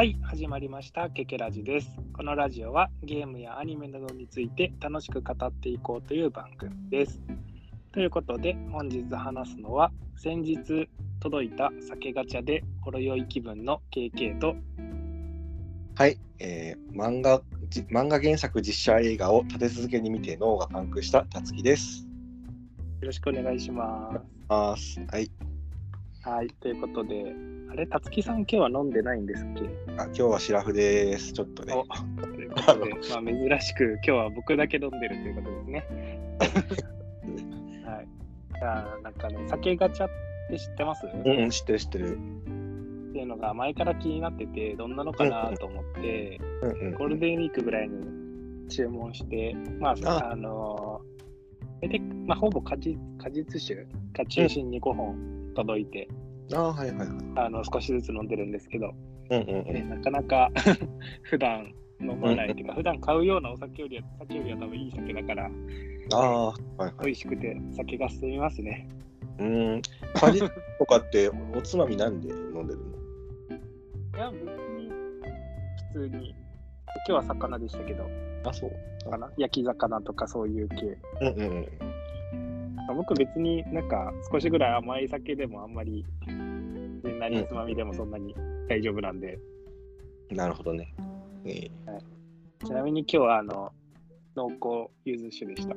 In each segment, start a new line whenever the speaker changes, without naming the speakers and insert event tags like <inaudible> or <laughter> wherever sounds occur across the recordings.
はい、始まりました。ケケラジです。このラジオはゲームやアニメなどについて楽しく語っていこうという番組です。ということで、本日話すのは、先日届いた酒ガチャでほろ酔い気分の KK と、よ
はい、えー漫画じ漫画原作実写映画を立て続けに見て脳がパンクしたたつきです。
ろしくお願いします。
はい、
はい、ということで、あれ、たつきさん今日は飲んでないんですっけ？
あ今日はシラフです。ちょっとね。
おということで、まあ、珍しく今日は僕だけ飲んでるということですね。<laughs> はい。じゃあ、なんかね、酒ガチャって知ってます、
うんうん、知ってる知ってる。
っていうのが前から気になってて、どんなのかなと思って、
うんうん
ゴールデンウィークぐらいに注文して、まあ、
あ
あのー、で、まあ、ほぼ果実果実酒が中心に5本届いて、
あーはいはいはい。
あの少しずつ飲んでるんですけど、
うんうんう
ね、
ん。
なかなか <laughs> 普段飲まないっていうか、普段買うようなお酒よりは、酒よりは多分いい酒だから、
ああ、はいはい。
美味しくて酒が進みますね。
うーん。果実とかっておつまみなんで飲んでるの？
いや、別に普通に、今日は魚でしたけど、
あ、そう。
かな焼き魚とかそういう系。
うんうんうん。
まあ僕別になんか少しぐらい甘い酒でもあんまり、ね、何つまみでもそんなに大丈夫なんで、
なるほどね。えー
ちなみに今日はあの、濃厚柚子酒でした。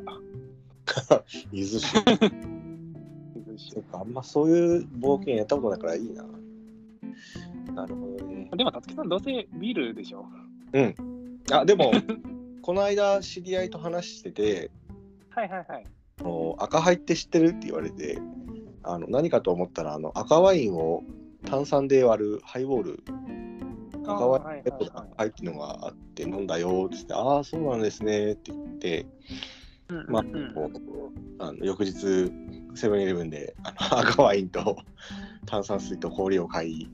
ゆず酒。
柚子酒。<laughs>
か、あんまそういう冒険やったことないからいいな。なるほどね。
でも、たつきさんどうせビールでしょ？
うん。あ、でも、<laughs> この間知り合いと話してて、
はいはいはい。
赤ハイって知ってるって言われて、あの何かと思ったらあの赤ワインを炭酸で割るハイボール、赤ワインレッドの赤ハイっていうのがあって飲んだよって言って、ああ、そうなんですねって言って、まああの翌日、セブンイレブンであの <laughs> 赤ワインと炭酸水と氷を買い、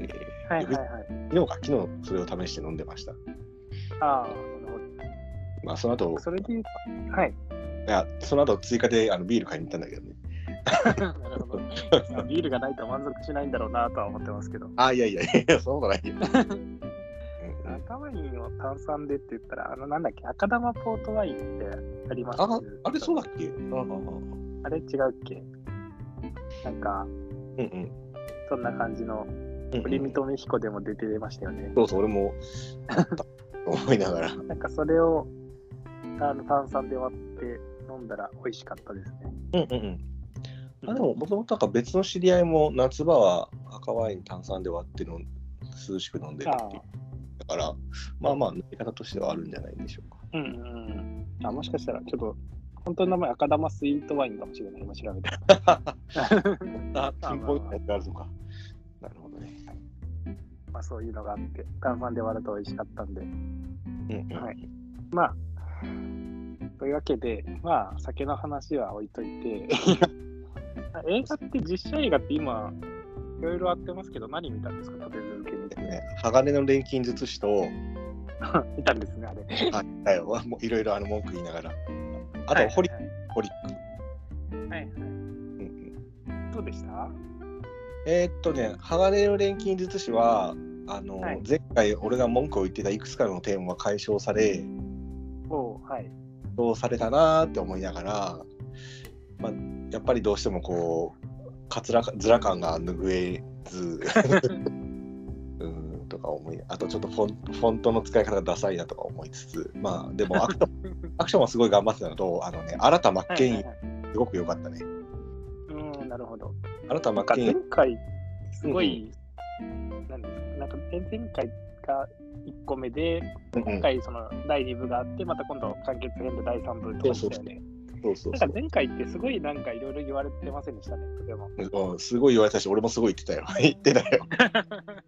えー
はいはいはい。
昨日か、昨日それを試して飲んでました。
ああ、なる
まあ、その後
それではい。
いや、その後追加であのビール買いに行ったんだけどね。
なるほど。まあビールがないと満足しないんだろうなとは思ってますけど。
あ、いやいやいや、そんなことないよ。うん
赤ワインを炭酸でって言ったら、あの、なんだっけ、赤玉ポートワインってあります
あ、あれそうだっけあああ
あれ違うっけ？なんか、
うんうん
そんな感じの、
うんうん。
堀見美彦でも出てましたよね。
そうそう、俺も思いながら。<laughs>
なんかそれをあの炭酸で割って飲んだら美味しかったですね。
うんうんうん。あでも、もともとなんか別の知り合いも夏場は赤ワイン炭酸で割っての涼しく飲んでるっていう。だから、まあまあ、飲み方としてはあるんじゃないでしょうか。
うんうんうん。あ、もしかしたらちょっと、本当の名前赤玉スイートワインかもしれない。今調べたら。<laughs>
あ、ピンポイントのやつがあるのか。なるほどね。
まあそういうのがあって、炭酸で割ると美味しかったんで。
うんうん。
はいまあ、というわけで、まあ、酒の話は置いといて、映画って実写映画って今、いろいろあってますけど、何見たんですか、立て続けに。
ね、鋼の錬金術師と、<laughs>
見たんですね、あれ。
あだよ、もういろいろあの文句言いながら。あ
はい
と、ホリ
はい
ホリック。
はいはい。
うんうん
どうでした？
えーっとね、鋼の錬金術師は、あの、
はい
前回俺が文句を言ってたいくつかのテーマが解消され、
おうはい。
どうされたなーって思いながら、まあ、やっぱりどうしてもこう、かつらかずら感が拭えず、<laughs> うんとか思い、あとちょっとフォンフォントの使い方がダサいなとか思いつつ、まあでもアクション <laughs> アクションはすごい頑張ってたのと、あのね、新田真剣佑、
はいはいはい
すごく良かったね。
うん、なるほど。
新田真剣佑、
回、すごい、なんですか、なんか前前回が1個目で、
うんうん
今回その第2部があって、また今度完結編で第3部とかでしたよね。
そうそう
なんか前回ってすごいなんかいろいろ言われてませんでしたね、とても。
うんすごい言われたし、俺もすごい言ってたよ。<laughs> 言ってたよ。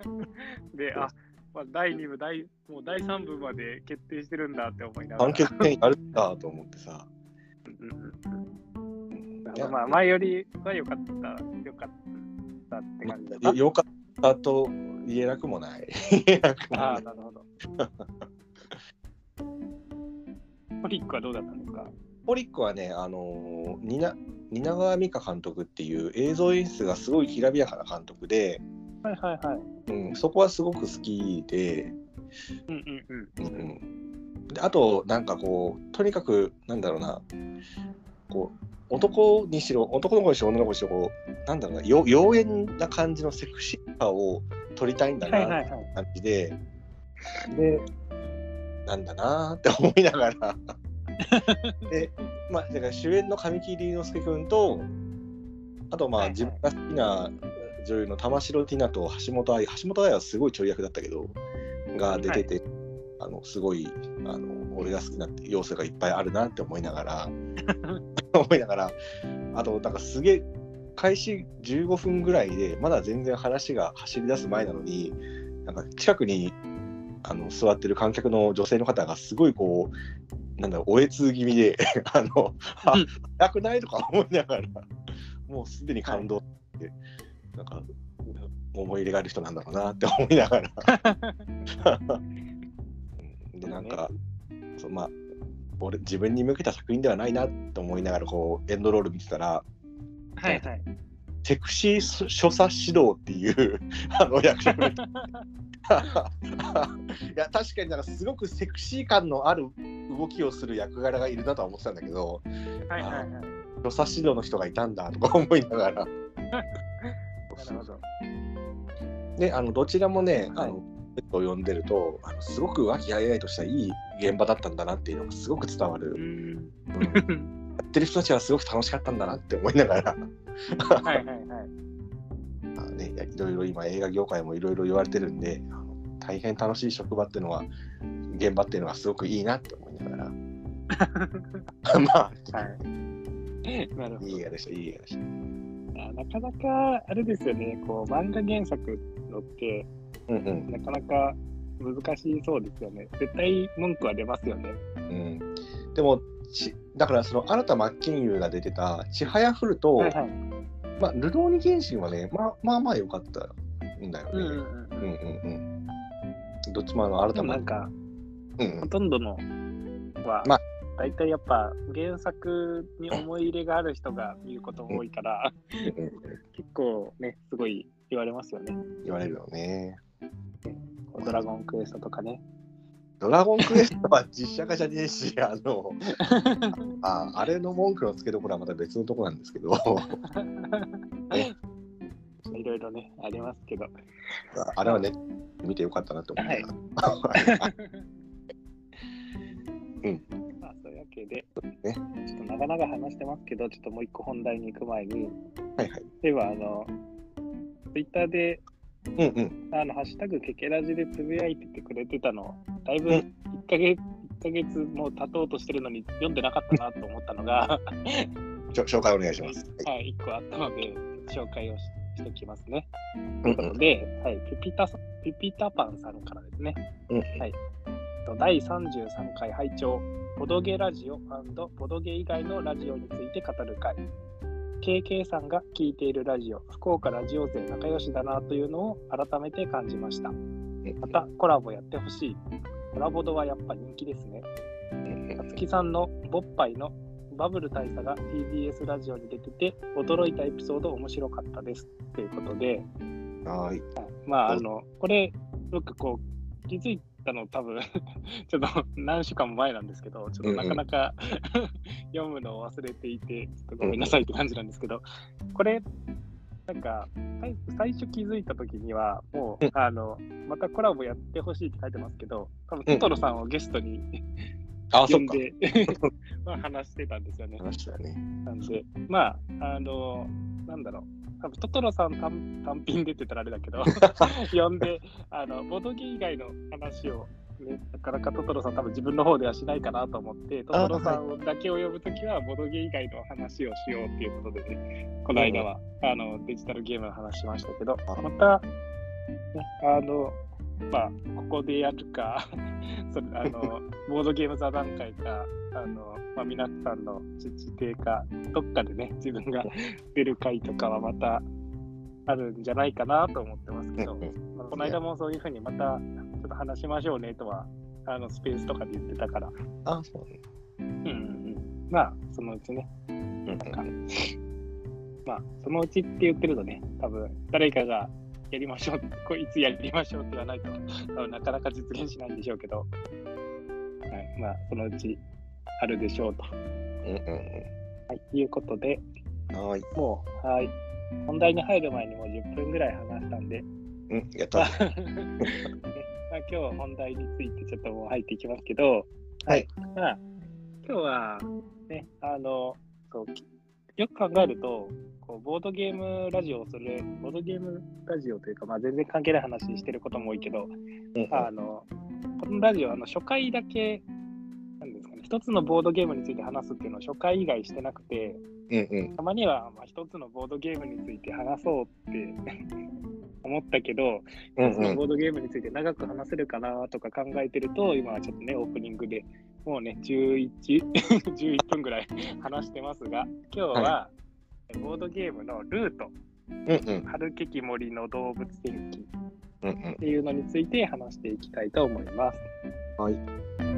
<laughs>
で、あ、まあ、第2部、第もう第3部まで決定してるんだって思いながら。
完結編やるんだと思ってさ。
うんうんうん
うん
まあまあ、前よりは良かった、良かったって感じだ
よよかったと言えなくもない。<laughs>
ああ、
な
るほど。トリックはどうだったんですか？
ホリックはね、あのー、蜷蜷川美香監督っていう映像演出がすごいきらびやかな監督で、
はいはいはい。
うん、そこはすごく好きで、
うんうんうん。
うんうん、であとなんかこうとにかくなんだろうなこう男にしろ男の子にしろ女の子にしろこうなんだろうなよ妖艶な感じのセクシーさを撮りたいんだなって
はいはいはい。
感じで、でなんだなーって思いながらでまあだから主演の神木隆之介君とあとまあ、
はいはい。
自分が好きな女優の玉城ティナと橋本愛橋本愛はすごいちょい役だったけどが出てて、あのすごいあの俺が好きな要素がいっぱいあるなって思いながら <laughs> 思いながらあとなんかすげえ開始15分ぐらいでまだ全然話が走り出す前なのになんか近くにあの座ってる観客の女性の方がすごいこうなんだろうおえつ気味で <laughs> あのあ
うん。
早くないとか思いながらもうすでに感動して、なんか思い入れがある人なんだろうなって思いながら。<laughs> うん。でなんか、そうまあ俺自分に向けた作品ではないなと思いながらこうエンドロール見てたら
はいはい。
セクシー所作指導っていうあの役職が <laughs> いや確かになんかすごくセクシー感のある動きをする役柄がいるなとは思ってたんだけど
はいはいはい。
所作指導の人がいたんだとか思いながら
なるほど。
であのどちらもね、
はい
あのペットを呼んでるとあのすごく和気あいあいとしたいい現場だったんだなっていうのがすごく伝わる、
うん。
うんやってる人たちはすごく楽しかったんだなって思いながら
はいはいはい。
いろいろ今映画業界もいろいろ言われてるんで大変楽しい職場っていうのは現場っていうのはすごくいいなって思いながら <laughs> まあ、
はい。なるほ
いい映画でしたいい映画でした
なかなか、あれですよね、こう、漫画原作のって、
うんうん
なかなか難しそうですよね。絶対文句は出ますよね。
うんでもちだからその新田真剣佑が出てた「ちはやふる」と、
はいはい。
まあ、ルローニケンシンはね、まあまあまあ良かったんだよね。
うんうんうん。
うんうんうん。どっちもあの、
で
改め
もなんか、
うん
ほとんどのは、
まあ
大体やっぱ原作に思い入れがある人が見ることが多いから、<laughs> 結構ね、すごい言われますよね。
言われるよね。
ドラゴンクエストとかね。
ドラゴンクエストは実写化じゃねえし、<laughs> あの、ああれの文句のつけどころはまた別のとこなんですけど、<laughs>
いろいろね、ありますけど。<laughs>
あれはね、見てよかったなって思った。
まあ、そういうわけで、
ね
ちょっと長々話してますけど、ちょっともう一個本題に行く前に、
はいはい。
例えば、あの、ツイッターで、
うんうん。
あの、ハッシュタグケケラジでつぶやいててくれてたの、だいぶ
うん
1ヶ月、一ヶ月も経とうとしてるのに読んでなかったなと思ったのが、<laughs>
紹介お願いします。はい
はい、1個あったので、紹介をししておきますね。という
んうん
とで、はい、ピピタピピタパンさんからですね。
うん
はい。と第33回拝聴ボドゲラジオボドゲ以外のラジオについて語る会。KK さんが聞いているラジオ、福岡ラジオ勢仲良しだなというのを改めて感じました。またコラボやってほしい。コラボドはやっぱ人気ですね。たつきさんのボッパイのバブル大佐が TBS ラジオに出てて驚いたエピソード面白かったです。ということで、
はい。
まあ、あの、これ、僕、こう、気づいたの多分、<laughs> ちょっと何週間も前なんですけど、ちょっとなかなか <laughs> 読むのを忘れていて、ちょっとごめんなさいって感じなんですけど、これ、なんか、最最初気づいた時には、もう
うん、
あの、またコラボやってほしいって書いてますけど、多分トトロさんをゲストに
あ、
んで、<laughs> まあ話してたんですよね。
話したよね。
なんで、まあ、あの、なんだろう、多分トトロさん単単品でって言ったらあれだけど、<laughs> 呼んで、あの、ボドゲ以外の話を、ね、なかなかトトロさん多分自分の方ではしないかなと思って、トトロさんだけを呼ぶときは、ボドゲ以外の話をしようっていうことでね、この間は、あの、デジタルゲームの話しましたけど、
あ
また、ね、あの、まあ、ここでやるか、<laughs> それあの、<laughs> ボードゲーム座談会か、あの、まあ、皆さんの自邸か、どっかでね、自分が <laughs> 出る回とかはまたあるんじゃないかなと思ってますけど、まあ、この間もそういうふうにまたちょっと話しましょうねとは、あの、スペースとかで言ってたから、
あ、そうね。
うんうんうん。まあ、そのうちね、
うん
なんか、まあ、そのうちって言ってるとね、多分誰かがやりましょう、<laughs> これいつやりましょうって言わないと、なかなか実現しないんでしょうけど、はい、まあ、そのうちあるでしょうと。
うんうん
はい、いうことで、
うん。はーい。
もう、はい、本題に入る前にもう10分ぐらい話したんで、
うん、やっ
まあ
た。
ね <laughs> まあ、今日本題についてちょっともう入っていきますけど、
はい。
まあ、今日はね、あの、そうよく考えると、こうボードゲームラジオをする、ボードゲームラジオというか、まあ、全然関係ない話してることも多いけど、
うん。
あのこのラジオ、あの初回だけ、なんですかね、一つのボードゲームについて話すっていうのを初回以外してなくて、
うんうん。
たまにはまあ一つのボードゲームについて話そうって <laughs> 思ったけど、
うんうん。
そのボードゲームについて長く話せるかなとか考えてると、今はちょっとね、オープニングでもうね、11、<laughs> 11分ぐらい <laughs> 話してますが、今日は、ボードゲームのルート、
うんうん。
春ケキ森の動物天気っ。ていうのについて話していきたいと思います。
はい。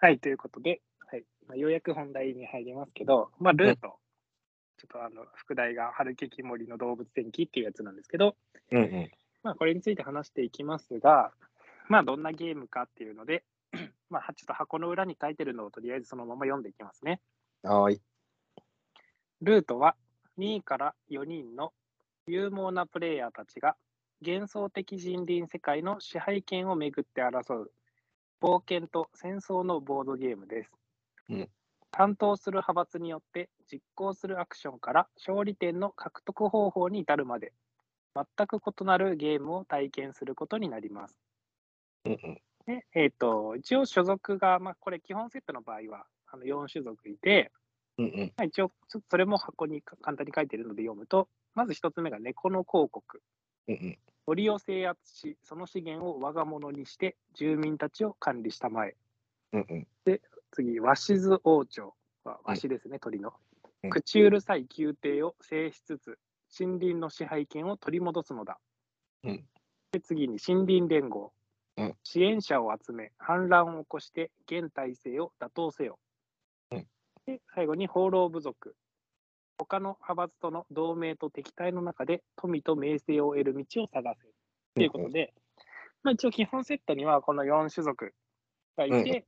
はい、ということで、はいまあ、ようやく本題に入りますけど、まあ、ルート、ちょっとあの副題が春ケキ森の動物天気っていうやつなんですけど、
うんうん。
まあ、これについて話していきますが、まあ、どんなゲームかっていうので、<clears throat> まあ、ちょっと箱の裏に書いてるのをとりあえずそのまま読んでいきますね。
はーい。
ルートは2から4人の勇猛なプレイヤーたちが幻想的人倫世界の支配権をめぐって争う冒険と戦争のボードゲームです。
うん
担当する派閥によって実行するアクションから勝利点の獲得方法に至るまで全く異なるゲームを体験することになります。
うんうん。
でえー、と一応所属が、まあ、これ基本セットの場合はあの4種族いて、
うんうん。
まあ、一応それも箱にか簡単に書いているので読むとまず1つ目が猫の広告
うんうん。
森を制圧しその資源を我が物にして住民たちを管理したまえ。
うんうん。
次鷲津王朝。はワシですね、鳥の。
うん。
口うるさい宮廷を制しつつ森林の支配権を取り戻すのだ、
うん。
で次に森林連合、
うん。
支援者を集め反乱を起こして現体制を打倒せよ、
うん。
で最後に放浪部族他の派閥との同盟と敵対の中で富と名声を得る道を探せということで、まあ、一応基本セットにはこの4種族がいて、
うん。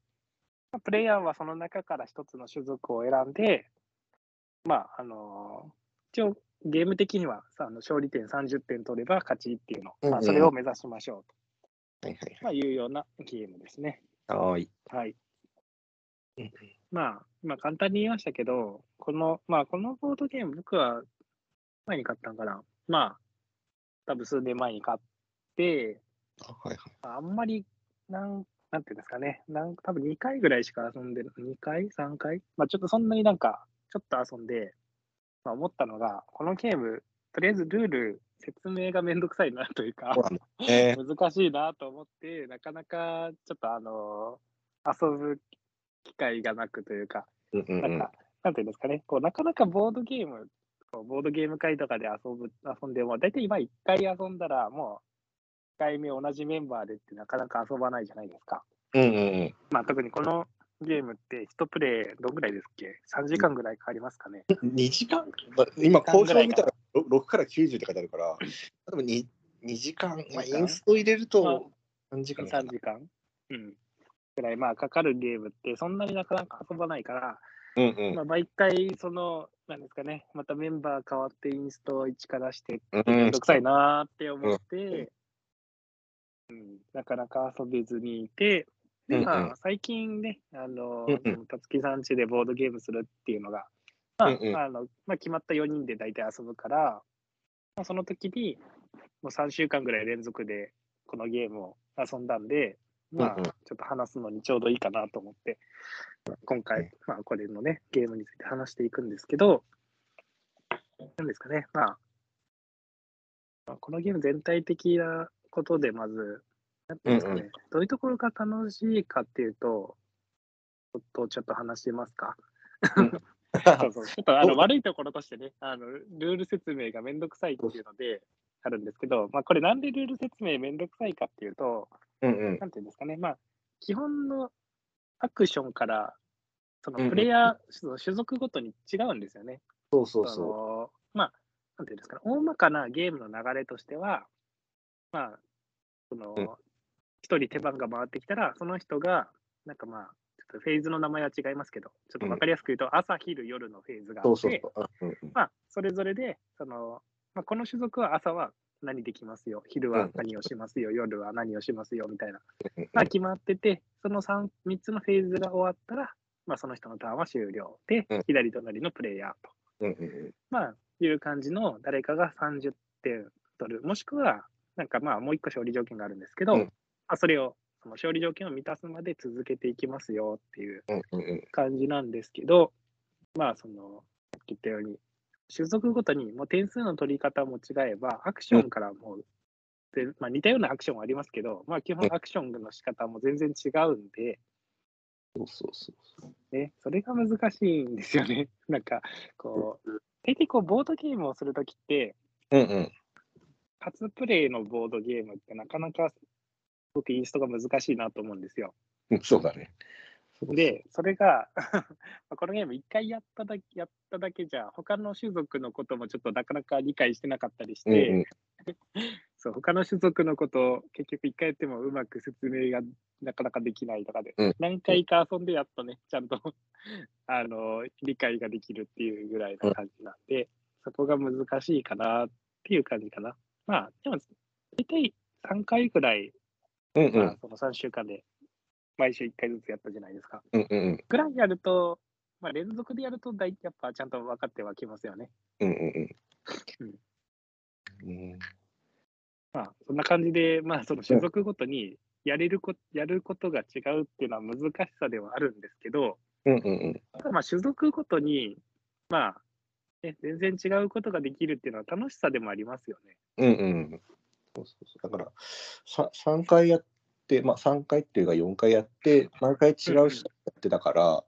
まあプレイヤーはその中から一つの種族を選んで、まああの一応ゲーム的にはさあの勝利点30点取れば勝ちっていうの、まあ、それを目指しましょう
はいはい
と、まあ、いうようなゲームですね。
はい。はーい。
はい
うん
まあ、まあ簡単に言いましたけど、この、まあこのボードゲーム僕は前に買ったんかな。まあ、多分数年前に買って、
あはいはい。
あんまり、なん、なんていうんですかね、なん多分2回ぐらいしか遊んでる、2回 ?3 回？まあちょっとそんなになんか、ちょっと遊んで、まあ、思ったのが、このゲーム、とりあえずルール、説明がめんどくさいなというか。
え <laughs>
難しいなと思って、なかなかちょっとあの遊ぶ機会がなくというか、
ー。うんうんうんん
なか、なんていうんですかね、こうなかなかボードゲーム、こうボードゲーム会とかで遊ぶ遊んでも、大体今1回遊んだら、もう1回目同じメンバーでってなかなか遊ばないじゃないですか。
うんうんうん。
まあ、特にこのゲームって、1プレイどんぐらいですっけ ?3 時間ぐらいかかりますかね。
2時間？ま今、交渉見たらろ6から90って書いてあるから、多分 2, 2時間、まあ、インスト入れると3時間か
3
な。
時間？うん。ぐらい、まあ、かかるゲームって、そんなになかなか遊ばないから、
うんうん。
まあ、毎回、その、なんですかね、またメンバー変わってインスト1からして、
うん。
めんどくさいなーって思って、うん、なかなか遊べずにいて、で、
うんうん。
まあ、最近ね、あの
うんうん、
たつきさん家でボードゲームするっていうのが、まあ、
うんうん。
あのまあ、決まった4人で大体遊ぶから、まあ、その時に、もう3週間ぐらい連続でこのゲームを遊んだんで、まあ、ちょっと話すのにちょうどいいかなと思って、今
うん
回、まあ、これのね、ゲームについて話していくんですけど、なんですかね、まあ、まあこのゲーム全体的なことで、まず、なんていうんですかね、どういうところが楽しいかっていうと、ちょっとちょっと話してますか。<laughs> そうそう。ちょっとあの悪いところとしてね、あのルール説明がめんどくさいっていうのであるんですけど、まあ、これなんでルール説明めんどくさいかっていうと、
うんうん。
なんていうんですかね、まあ、基本のアクションから、そ
うんうん
のプレイヤー、その種族ごとに違うんですよね。
そうそう
そ
そ
のまあ、なんていうんですかね、大まかなゲームの流れとしては、まあ、その
うん、
一人手番が回ってきたら、その人が、なんかまあ、ちょっとフェーズの名前は違いますけど、ちょっと分かりやすく言うと、朝、昼、夜のフェーズがあって、
そ
まあ、それぞれで、その、まあ、この種族は朝は何できますよ、昼は何をしますよ、夜は何をしますよ、みたいな、
うん。
まあ、決まってて、その 3, 3つのフェーズが終わったら、まあ、その人のターンは終了で
うん、
左隣のプレイヤーと、まあ、いう感じの誰かが30点取る、もしくは、なんかまあ、もう一個勝利条件があるんですけど、あ、それを、その勝利条件を満たすまで続けていきますよっていう感じなんですけど、まあ、その、さっき言ったように、種族ごとにもう点数の取り方も違えば、アクションからもう、でまあ、似たようなアクションはありますけど、まあ、基本アクションの仕方も全然違うんで、
そうそうそう。
ね、それが難しいんですよね。<laughs> なんか、こう、大体こう、ボードゲームをするときって、
うんうん。
初プレイのボードゲームってなかなか、すごくインストが難しいなと思うんですよ。
うんそうだね。
で、それが <laughs> このゲーム一回やっただけやっただけじゃ、他の種族のこともちょっとなかなか理解してなかったりし
うん
て、
うん。<laughs>
そう他の種族のことを結局一回やってもうまく説明がなかなかできないとかで、
うん。
何回か遊んでやっとね、ちゃんと <laughs> あの理解ができるっていうぐらいな感じなんで、そこが難しいかなっていう感じかな。まあ、でも、大体3回ぐらい、
うんうん。
まあ、その3週間で毎週1回ずつやったじゃないですか。
うんうん
ぐらいやると、まあ、連続でやると大、やっぱちゃんと分かってはきますよね。
うんうんうん。
まあ、そんな感じで、まあ、その種族ごとにやれるこ、やることが違うっていうのは難しさではあるんですけど、
うんうんうん。
ただまあ、種族ごとに、まあ、ね、全然違うことができるっていうのは楽しさでもありますよね。
うんうん。そうそうそうだから、さ3回やって、まあ3回っていうか4回やって、毎回違う人やってたから、あ、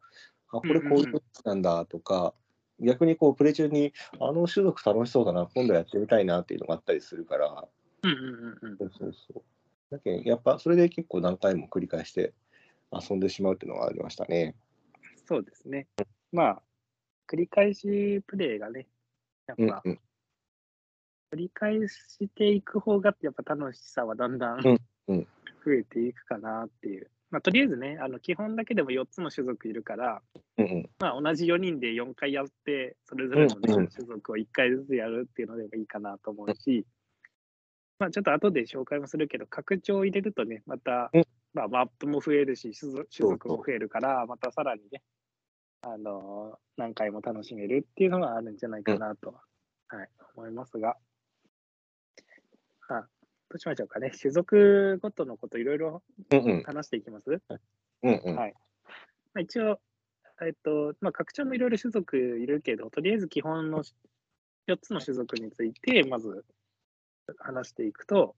これこういうことなんだとか、逆にこうプレイ中に、あの種族楽しそうだな、今度やってみたいなっていうのがあったりするから、
うんうんうんうん。
そうそうそう。だけどやっぱそれで結構何回も繰り返して遊んでしまうっていうのがありましたね。
そうですね。まあ、繰り返しプレイがね、やっぱ、
うんうん。
繰り返していく方が、やっぱ楽しさはだんだん
うんうん
増えていくかなっていう。まあ、とりあえずね、あの基本だけでも4つの種族いるから、
うんうん。
まあ、同じ4人で4回やって、それぞれの、ね種族を1回ずつやるっていうのでもいいかなと思うし、まあ、ちょっと後で紹介もするけど、拡張を入れるとね、また、
うん。
まあ、マップも増えるし、種族種族も増えるから、またさらにね、あのー何回も楽しめるっていうのがあるんじゃないかなと、はい、思いますが、うしましょうかね。種族ごとのこといろいろ。話していきます？
うんうん。
はいまあ、一応、えっと、まあ、拡張もいろいろ種族いるけど、とりあえず基本の4つの種族について、まず話していくと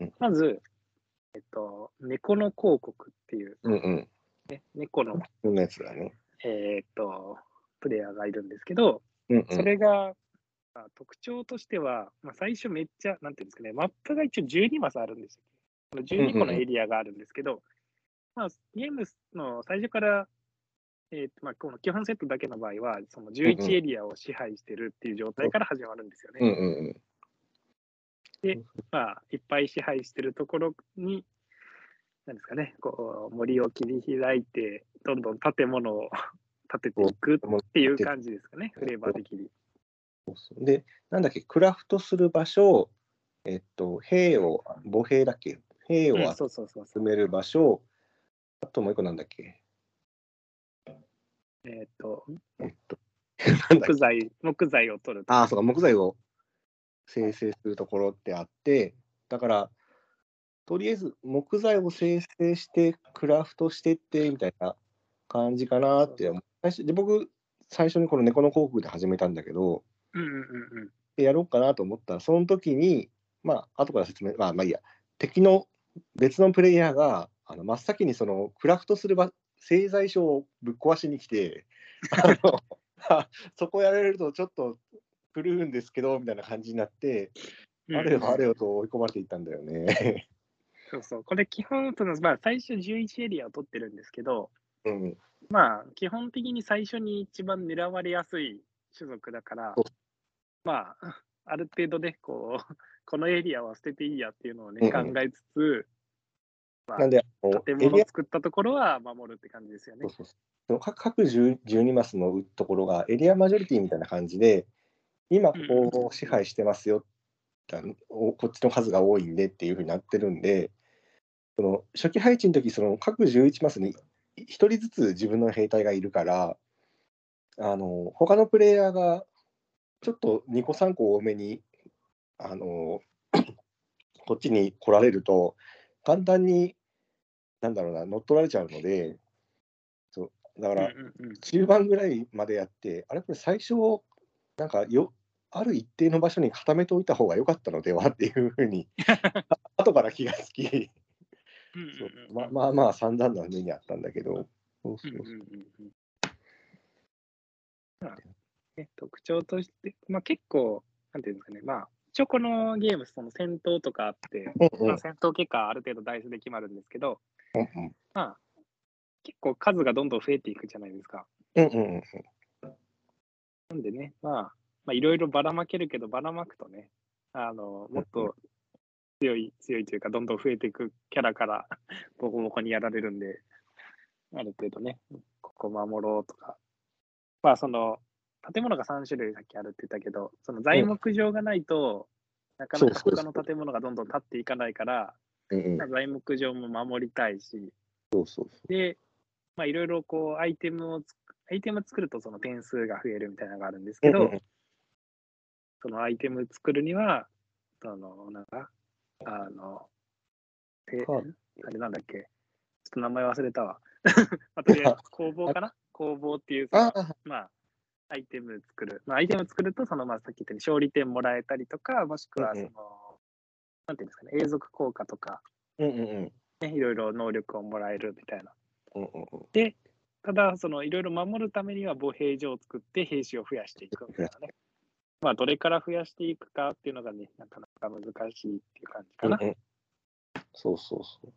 うん、
まず、えっと、猫の広告っていう、
うんうん。
ね、猫の。えーっと、プレイヤーがいるんですけど、
うんうん。
それが、まあ、特徴としては、まあ、最初めっちゃ、なんていうんですかね、マップが一応12マスあるんですよ。この12個のエリアがあるんですけど、まあ、ゲームの最初から、えーとまあ、この基本セットだけの場合は、その
うんうん
11エリアを支配してるっていう状態から始まるんですよね。
うんうんうん。
まあ、いっぱい支配してるところに、なんですかね、こう森を切り開いて、どんどん建物を <laughs> 建てていくっていう感じですかね、フレーバー的に。
そうそうで、なんだっけ、クラフトする場所、えっと、兵を、母兵だっけ、兵を。集める場所、あともう一個なんだっけ、
えっ、と、
えっと、<laughs>
木材、木材を取ると。
ああ、そうか、木材を生成するところってあって、だから、とりあえず木材を生成して、クラフトしてってみたいな感じかなって。最初で僕、最初にこの猫の広告で始めたんだけど、
うんうんうんうん。
でやろうかなと思ったら、その時に、まあ、後から説明、まあ、まあいいや、敵の別のプレイヤーが、あの真っ先にそのクラフトする場製材所をぶっ壊しに来て、<laughs> あのあそこやられるとちょっと狂うんですけど、みたいな感じになって、あれよあれよと追い込まれていったんだよね。
そうそう。これ基本、そのまあ、最初11エリアを取ってるんですけど、
うん、
まあ、基本的に最初に一番狙われやすい種族だからまあ、ある程度ね、こう、<laughs> このエリアは捨てていいやっていうのをね、
うんうん。
考えつつ、まあ
なんで、
建物作ったところは守るって感じですよね。
そう。そうそう。各各10 12マスのところがエリアマジョリティみたいな感じで、今ここを支配してますよ、こっちの数が多いんでっていうふうになってるんで、その初期配置の時その各11マスに1人ずつ自分の兵隊がいるから、あの他のプレイヤーがちょっと2個3個多めにあの <coughs> こっちに来られると、簡単に、なんだろうな、乗っ取られちゃうので、そうだから、中盤ぐらいまでやって、あれこれ最初、なんかよ、ある一定の場所に固めておいた方が良かったのではっていうふうに、あ <laughs> 後から気がつき、
うん
そうままあまあ散々な目にあったんだけど、そうそうそう
ね、特徴として、まあ、結構、なんていうんですかね、まあ、一応このゲーム、その戦闘とかあって、まあ、戦闘結果はある程度ダイスで決まるんですけど、
うん
まあ、結構数がどんどん増えていくじゃないですか。
うんうんうん
なんでね、まあ、まあ、いろいろばらまけるけど、ばらまくとね、あの、もっと強い、強いというか、どんどん増えていくキャラから <laughs> ボコボコにやられるんで、ある程度ね、ここ守ろうとか。まあ、その、建物が3種類さっきあるって言ったけど、その材木場がないと、なかなか
そうそう
他の建物がどんどん建っていかないから、
うんうん
まあ材木場も守りたいし、
そうそうそ
で、まあ、いろいろこう、アイテムをアイテム作るとその点数が増えるみたいなのがあるんですけど、
うんうんうん
そのアイテム作るには、その、なんか、あの、あれなんだっけ、ちょっと名前忘れたわ。<laughs> まあ、とりあえず工房かな？工房っていうまあ、アイテム作る。まあ、アイテム作ると、その、まあ、さっき言ったように勝利点もらえたりとか、もしくは、
うんうん
その、なんていうんですかね、永続効果とか、
うんうんうん
ね、いろいろ能力をもらえるみたいな。
うんうんうん
で、ただ、その、いろいろ守るためには、母兵所を作って兵士を増やしていくみたいなね。<laughs> まあ、どれから増やしていくかっていうのがね、なかなか難しいっていう感じかな。
うんうんそうそうそう。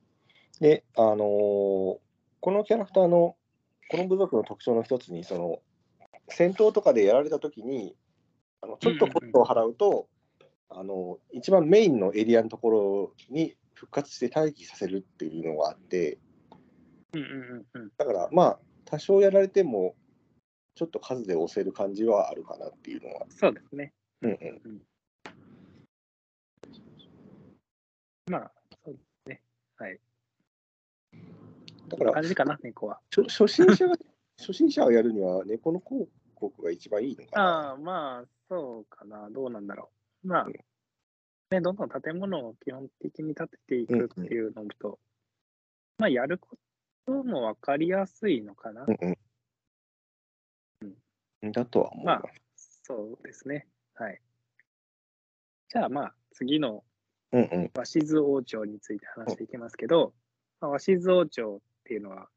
で、あのーこのキャラクターの、この部族の特徴の一つに、その、戦闘とかでやられたときに、あのちょっとコストを払うと、あの、一番メインのエリアのところに復活して待機させるっていうのがあって、
うんうんうんうん。
だから、まあ、多少やられても、ちょっと数で押せる感じはあるかなっていうのは。
そうですね。
うんうん
まあ、そうですね。はい。
だから、
感じかな、猫は。
初初心者が、初心者がやるには、猫の広告が一番いいのかな。
ああ、まあ、そうかな。どうなんだろう。まあ、
うん
ね、どんどん建物を基本的に建てていくっていうのと、まあ、やることも分かりやすいのかな。
うんうん。だとは思うな。
まあ、そうですね。はい。じゃあ、まあ、次の
うんうん。
鷲津王朝について話していきますけど、まあ、鷲津王朝っていうのは、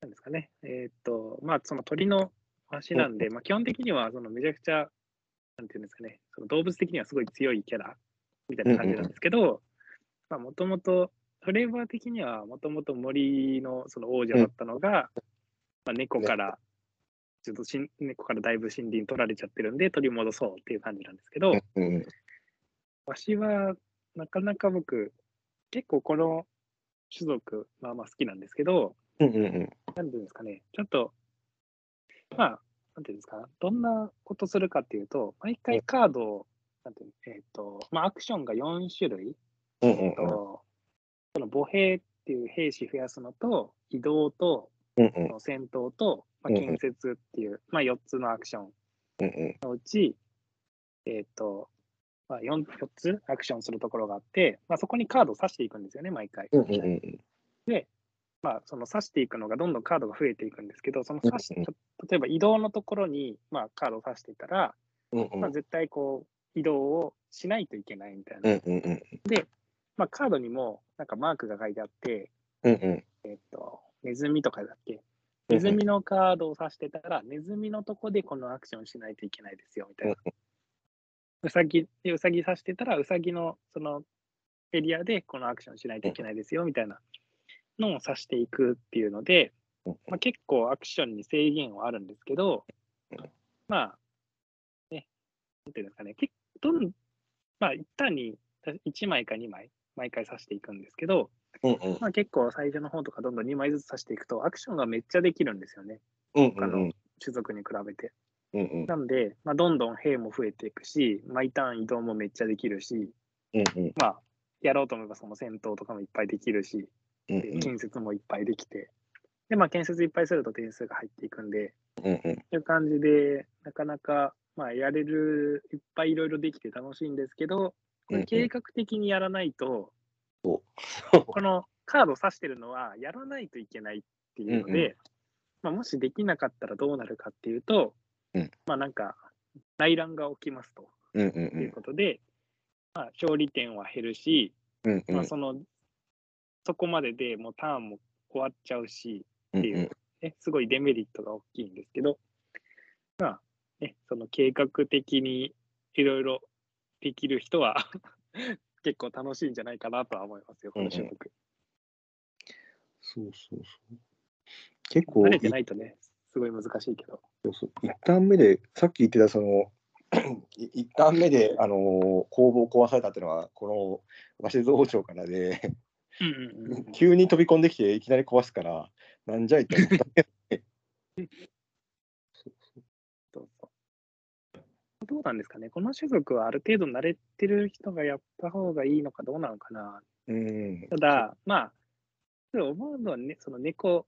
なんですかね、えーっと、まあ、その鳥の足なんで、まあ、基本的には、そのめちゃくちゃ、なんていうんですかね、その動物的にはすごい強いキャラみたいな感じなんですけど、まあ、もともと、フレーバー的にはもともと森のその王者だったのが、まあ、猫から、ちょっとしん猫からだいぶ森林取られちゃってるんで、取り戻そうっていう感じなんですけど。わしは、なかなか僕、結構この種族、まあまあ好きなんですけど。なんていうんですかね、ちょっと、まあ、なんていうんですか、どんなことするかっていうと、毎回カードを、なんていうのえっ、と、まあ、アクションが4種類、
うんうんうん。
とその母兵っていう兵士増やすのと、移動と、
うんうん
戦闘と、まあ、
うんうん
建設っていう、まあ、4つのアクション
うんうん。
のうち、えっ、と、まあ4、4つアクションするところがあって、まあ、そこにカードを刺していくんですよね、毎回。
うんうんうん。
まあ、その刺していくのがどんどんカードが増えていくんですけど、その刺し
うん
例えば移動のところに、まあ、カードを刺していたら、
うんうん
まあ、絶対こう移動をしないといけないみたいな。
うんうんうん。
まあ、カードにもなんかマークが書いてあって、
うんうん。
えっと、ネズミとかだっけ？
うん
ネズミのカードを刺してたら、ネズミのとこでこのアクションしないといけないですよ、みたいな。うさぎで、うさぎ刺してたら、うさぎのそのエリアでこのアクションしないといけないですよ、みたいなのを刺していくっていうので、まあ、結構アクションに制限はあるんですけど、まあ、ね、なんていうんですかね、結どん、まあ、一旦に1枚か2枚、毎回刺していくんですけど、
うんうん。
まあ、結構最初の方とかどんどん2枚ずつ刺していくと、アクションがめっちゃできるんですよね、
うん
他の種族に比べて。
うんうん。
なんで、まあ、どんどん兵も増えていくし、毎ターン移動もめっちゃできるし、
うんうん。
まあ、やろうと思えばその戦闘とかもいっぱいできるし、建設もいっぱいできて、で、まあ、建設いっぱいすると点数が入っていくんで、
うんうん。
という感じで、なかなか、まあ、やれる、いっぱいいろいろできて楽しいんですけど、これ計画的にやらないと、
そ
このカードを指してるのは、やらないといけないっていうので、
うん
まあ、もしできなかったらどうなるかっていうと、
うん。
まあなんか、内乱が起きますと
うんうんう
いうんことで、まあ、勝利点は減るし、
うんうん。
まあ、その、そこまででもうターンも終わっちゃうし、
うん
っていう、ね、すごいデメリットが大きいんですけど、まあ、ね、その計画的にいろいろできる人は <laughs> 結構楽しいんじゃないかなとは思いますよ、この種目。
そうそうそう。結構、
慣れてないとね、すごい難しいけど。
そうそう一旦目で、さっき言ってたその、い <clears throat> 一旦目で、あのー工房壊されたっていうのは、この鷲津王朝からで、
うんうんうん、
急に飛び込んできていきなり壊すから、なんじゃいと思った。
そうそうどうなんですかね、この種族はある程度慣れてる人がやった方がいいのかどうなのかな。
うん。
ただ、まあ、思うのはね、その猫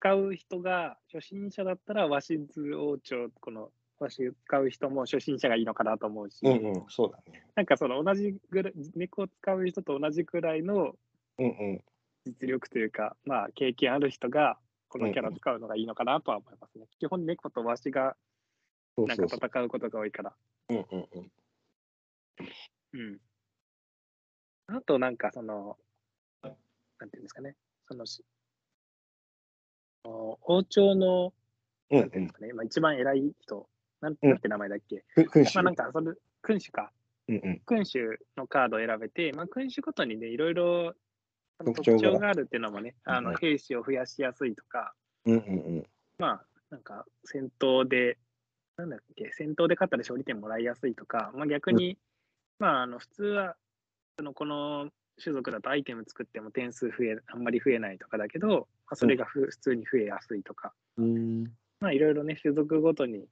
使う人が初心者だったら、鷲津王朝、この和紙使う人も初心者がいいのかなと思うし、
うんうん、そうだね。
なんかその同じぐらい、猫を使う人と同じくらいの
うんうん。
実力というか、まあ経験ある人がこのキャラ使うのがいいのかなとは思いますね。基本猫とわしがなんか。戦うことが多いから。
うんうんうん。
うん。あとなんかその、なんていうんですかね、そのし、お王朝の、
うんうん
なんていうんですかね、まあ一番偉い人、なんて名前だっけ、
ふ君主
まあなんかそれ、君主か。
うんうん。
君主のカードを選べて、まあ、君主ごとにね、いろいろ
特徴が。
特徴があるっていうのもね、あの
うん
兵士を増やしやすいとか、
うんうんうん。
まあ、なんか戦闘で、なんだっけ、戦闘で勝ったら勝利点もらいやすいとか、まあ、逆に、まあ、あの普通はそのこの種族だとアイテム作っても点数増えあんまり増えないとかだけど、まあ、それがふ、普通に増えやすいとか、
うん。
まあ、いろいろね、種族ごとに、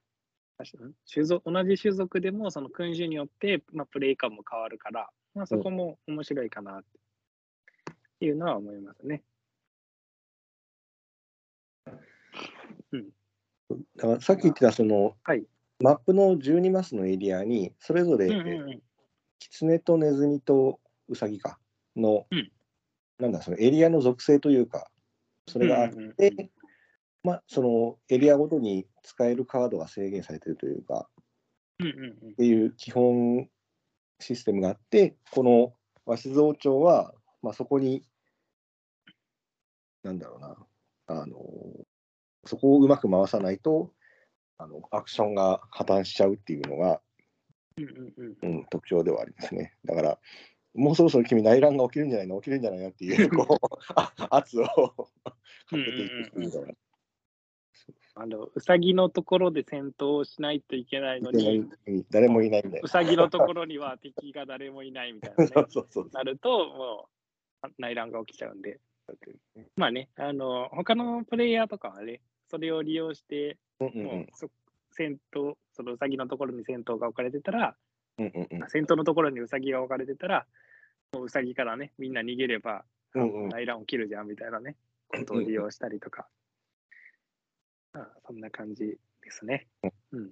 種族同じ種族でもその君主によって、まあ、プレイ感も変わるから、まあ、そこも面白いかなっていうのは思いますね。
だからさっき言ってたその、
はい。
マップの12マスのエリアにそれぞれ、
うんうんうん。
キツネとネズミとウサギか。の、
うん。
なんだそのエリアの属性というかそれがあって、
うんうんうん
まあそのエリアごとに使えるカードが制限されてるというか
うんうん。
っていう基本システムがあってこの鷲津王朝は、まあ、そこになんだろうな。あのそこをうまく回さないとあのアクションが破綻しちゃうっていうのが、
うんうんうん。
うん、特徴ではありますね。だからもうそろそろ君内乱が起きるんじゃないの？起きるんじゃないの？っていう <laughs> こうあ圧を <laughs> かけていくっていうのが。
あのうさぎのところで戦闘をしないといけないのに、
誰もいないみたいうな。
さぎのところには敵が誰もいないみたいな、ね。<laughs>
そう、そうそう。
なると、もう内乱が起きちゃうんで、まあね、あの他のプレイヤーとかはね、それを利用して、もうそ戦闘、そのうさぎのところに戦闘が置かれてたら、
うんうんうん
戦闘のところにうさぎが置かれてたら、もううさぎからね、みんな逃げれば、内乱起きるじゃんみたいなね、ことを利用したりとか。まあ、そんな感じですね。うん。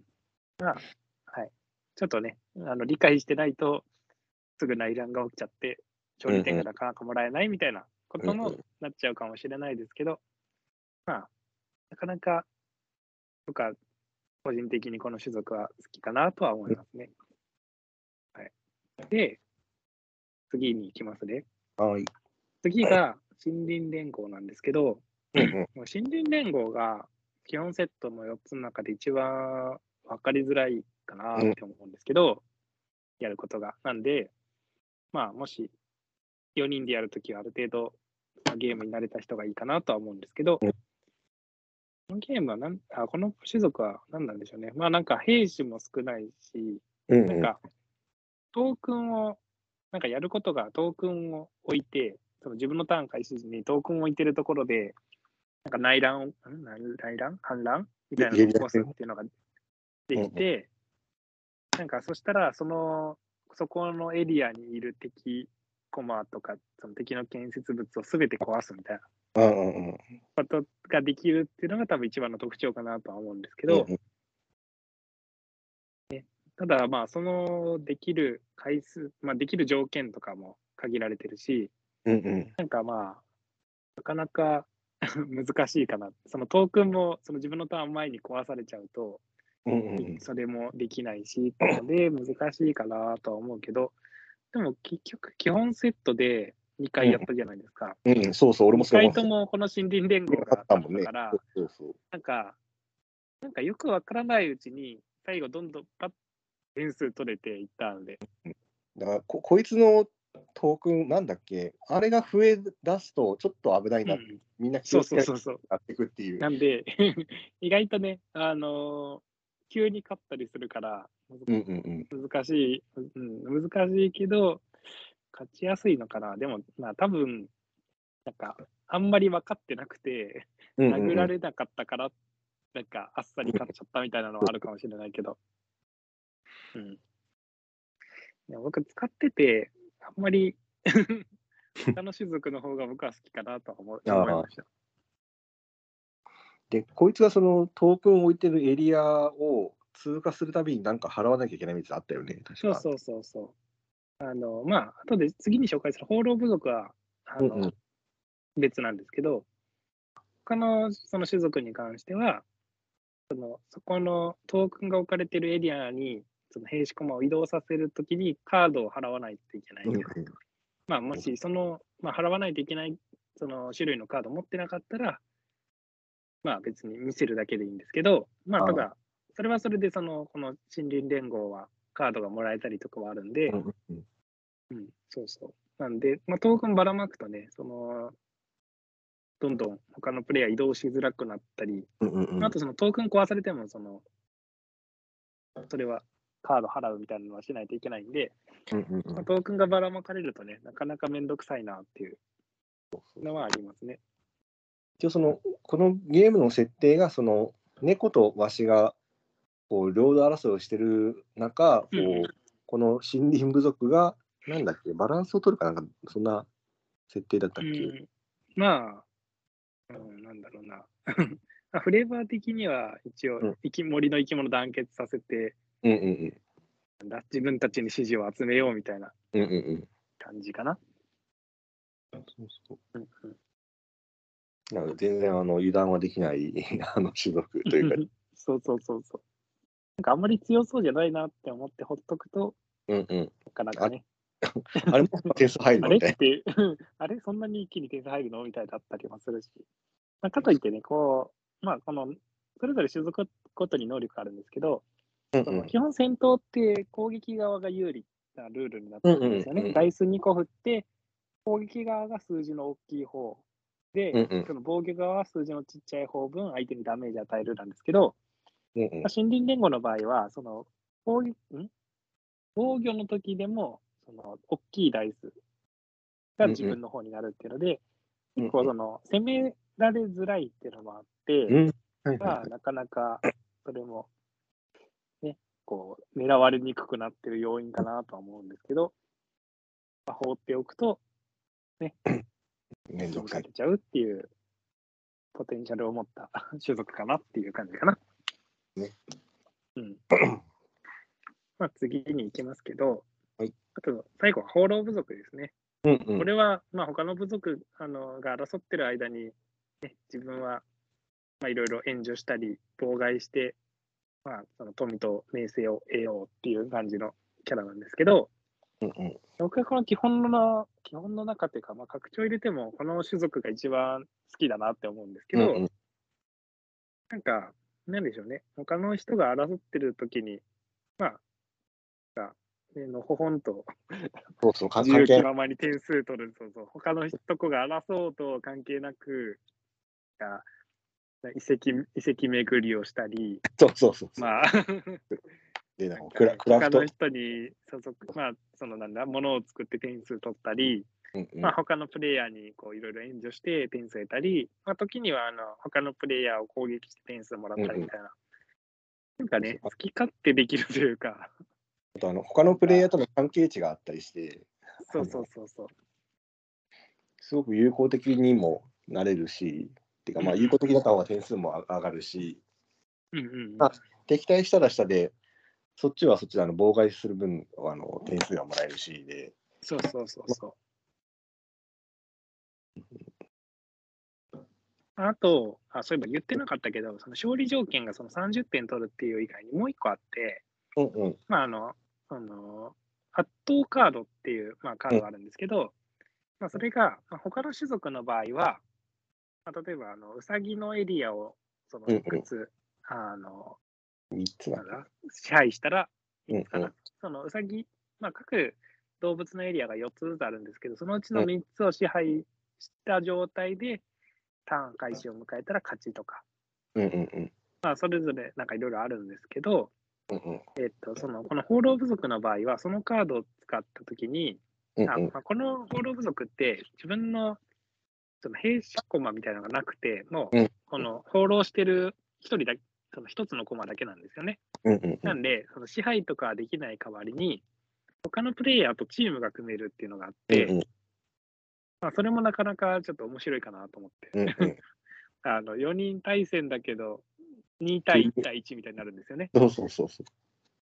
まあ、はい。ちょっとね、あの理解してないと、すぐ内乱が起きちゃって、勝利点がなかなかもらえないみたいなこともなっちゃうかもしれないですけど、まあ、なかなか、とか、個人的にこの種族は好きかなとは思いますね。はい。で、次に行きますね。
はい。
次が森林連合なんですけど、
うんうん
もう森林連合が基本セットの4つの中で一番分かりづらいかなって思うんですけど、やることが。なんで、まあ、もし4人でやるときはある程度、まあゲームに慣れた人がいいかなとは思うんですけど、
うん。
このゲームはなんあ、この種族は何なんでしょうね。まあなんか兵士も少ないし。なんか、トークンを、なんかやることがトークンを置いて、その自分のターン開始時にトークンを置いてるところで、なんか内乱を、ん？内内乱？反乱？みたいなのを起こすっていうのができて、なんかそしたら、その、そこのエリアにいる敵コマとか、その敵の建設物をすべて壊すみたいな。ことができるっていうのが多分一番の特徴かなとは思うんですけど、
うん
ただまあそのできる回数、まあ、できる条件とかも限られてるし、
うんうん。
なんかまあ、なかなか <laughs> 難しいかな。そのトークンもその自分のターン前に壊されちゃうと、
うんうん
それもできないし、っていうので難しいかなとは思うけど、でも結局基本セットで2回やったじゃないですか。
うん。うん、そうそう、俺も
2
そう思った。
回ともこの森林連合があったから、
そうそう。
なんか、なんかよくわからないうちに、最後どんどんパッ点数取れていったので、
だからこ、こいつのトークン、なんだっけ、あれが増え出すと、ちょっと危ないな、
うん
みんな気
そう
をつけ
そうそうそう。
なっていくっていう。
なんで、<laughs> 意外とね、あのー急に勝ったりするから、
うんうんうん。
難しい、うん、難しいけど、勝ちやすいのかな。でも、まあ多分、なんか、あんまり分かってなくて、
うんうんうん
殴られなかったから、なんか、あっさり勝っちゃったみたいなのはあるかもしれないけど。うん。いや僕、使ってて、あんまり、他の種族の方が僕は好きかなと思いました。
で、こいつがそのトークンを置いてるエリアを通過するたびになんか払わなきゃいけないみたいなのあったよね、確か。
そうそうそうそう。あの、まあ、後で次に紹介する放浪部族は、あの、
うんうん
別なんですけど、他のその種族に関しては、その、そこのトークンが置かれているエリアに、その兵士駒を移動させるときにカードを払わないといけない。
うんうん
まあ、もしその、まあ、払わないといけないその種類のカードを持ってなかったら、まあ別に見せるだけでいいんですけど、まあただ、それはそれでその、この森林連合はカードがもらえたりとかはあるんで、
うん
そうそう。なんで、まあ、トークンばらまくとね、その、どんどん他のプレイヤー移動しづらくなったり、
うんうんうん
あとそのトークン壊されても、その、それはカード払うみたいなのはしないといけないんで、
うんうんうん
まあ、トークンがばらまかれるとね、なかなかめんどくさいなっていうのはありますね。
一応そのこのゲームの設定がその猫とワシがこう領土争いをしてる中、こう
うん。
この森林部族がなんだっけバランスを取るかなんかそんな設定だったっけ、
うん、まあ、うん、なんだろうな。<laughs> まあフレーバー的には一応
うん、
生き森の生き物団結させて、
うんうんうん。
自分たちに支持を集めようみたいな
うんうんうん。
感じかな。
そうそう。
うんうん
なので全然あの油断はできない <laughs> あの種族というか、<laughs>
そうそうそうそう。なんかあんまり強そうじゃないなって思ってほっとくと、
うんうん、
なかなかね、
あ <laughs> れも点数入る
あれって、あれそんなに一気に点数入るのみたいだったりもするし。まあ、かといってね、こう、まあ、この、それぞれ種族ごとに能力があるんですけど、
な。うんうん
基本戦闘って攻撃側が有利なルールになってるんですよね。ダイス2個振って、攻撃側が数字の大きい方で、
うんうん。
その防御側は数字のちっちゃい方分相手にダメージ与えるなんですけど、
うんうん。
まあ森林連合の場合は、その攻撃ん？防御の時でも、その大きいダイスが自分の方になるっていうので、
うんうん。
結構その攻められづらいっていうのもあって、
うん。はい
まあ、
は
なかなかそれも、ね、こう、狙われにくくなってる要因かなとは思うんですけど、まあ、放っておくと、
い。<laughs> めんどくさい。
かけちゃうっていう、ポテンシャルを持った <laughs> 種族かなっていう感じかな。
ね。
うん。<clears throat> まあ、次に行きますけど、
はい
あと、最後は放浪部族ですね。
うんうん
これは、まあ、他の部族あのが争ってる間に、ね、自分は、まあ、いろいろ援助したり、妨害して、まあ、その富と名声を得ようっていう感じのキャラなんですけど、
うんうん。
僕はこの基本の、基本の中っていうか、まあ、拡張入れても、この種族が一番好きだなって思うんですけど、
うんうん。
なんか、なんでしょうね、他の人が争ってる時に、まあ、のほほんと
そうそう、関
自由気
係
ままに点数取る、そうそう、他の人とこが争おうと関係なく、が遺跡遺跡巡りをしたり、
そうそうそう。
まあ、<laughs>
で、なクラクラフト。
他の。人に所属、まあ、そのなんだ、ものを作って点数取ったり、
うんうん。
まあ、他のプレイヤーにこういろいろ援助して点数得たり、まあ、時にはあの他のプレイヤーを攻撃して点数もらったりみたいな。なんかね、好き勝手できるというか、
あとあの他のプレイヤーとの関係値があったりして、
そうそうそうそう。
すごく有効的にもなれるし、てかまあ有効的だった方が点数も上がるし、
うんうんうん、
あ敵対したら下で、そっちはそっちであの妨害する分あの点数がもらえるしで、
そうそうそうそう。あとあ、そういえば言ってなかったけど、その勝利条件がその30点取るっていう以外にもう一個あって、
うんうん。
まあ、あの、あの、圧倒カードっていう、まあ、カードがあるんですけど、まあ、それが、まあ、他の種族の場合は、まあ、例えば、あの、ウサギのエリアを、その、
うんうん。
いくつ、あの、
3つな
なんだ、支配したら、
うん
かな、
うん
そのウサギ、まあ、各動物のエリアが4つずつあるんですけど、そのうちの3つを支配した状態で、ターン開始を迎えたら勝ちとか、
うんうんうん。
まあ、それぞれなんかいろいろあるんですけど、
うんうん。
えっと、そのこの放浪部族の場合は、そのカードを使ったときに、
うんうん。
あまあ、この放浪部族って自分のその兵士コマみたいなのがなくて、もう
うん。
この放浪してる一人だけ、その一つのコマだけなんですよね。
うんうん
なんで、その支配とかはできない代わりに、他のプレイヤーとチームが組めるっていうのがあって、
うん
まあ、それもなかなかちょっと面白いかなと思って、
うんうん <laughs>
あの4人対戦だけど、2対1対1みたいになるんですよね。
そうそうそうそう。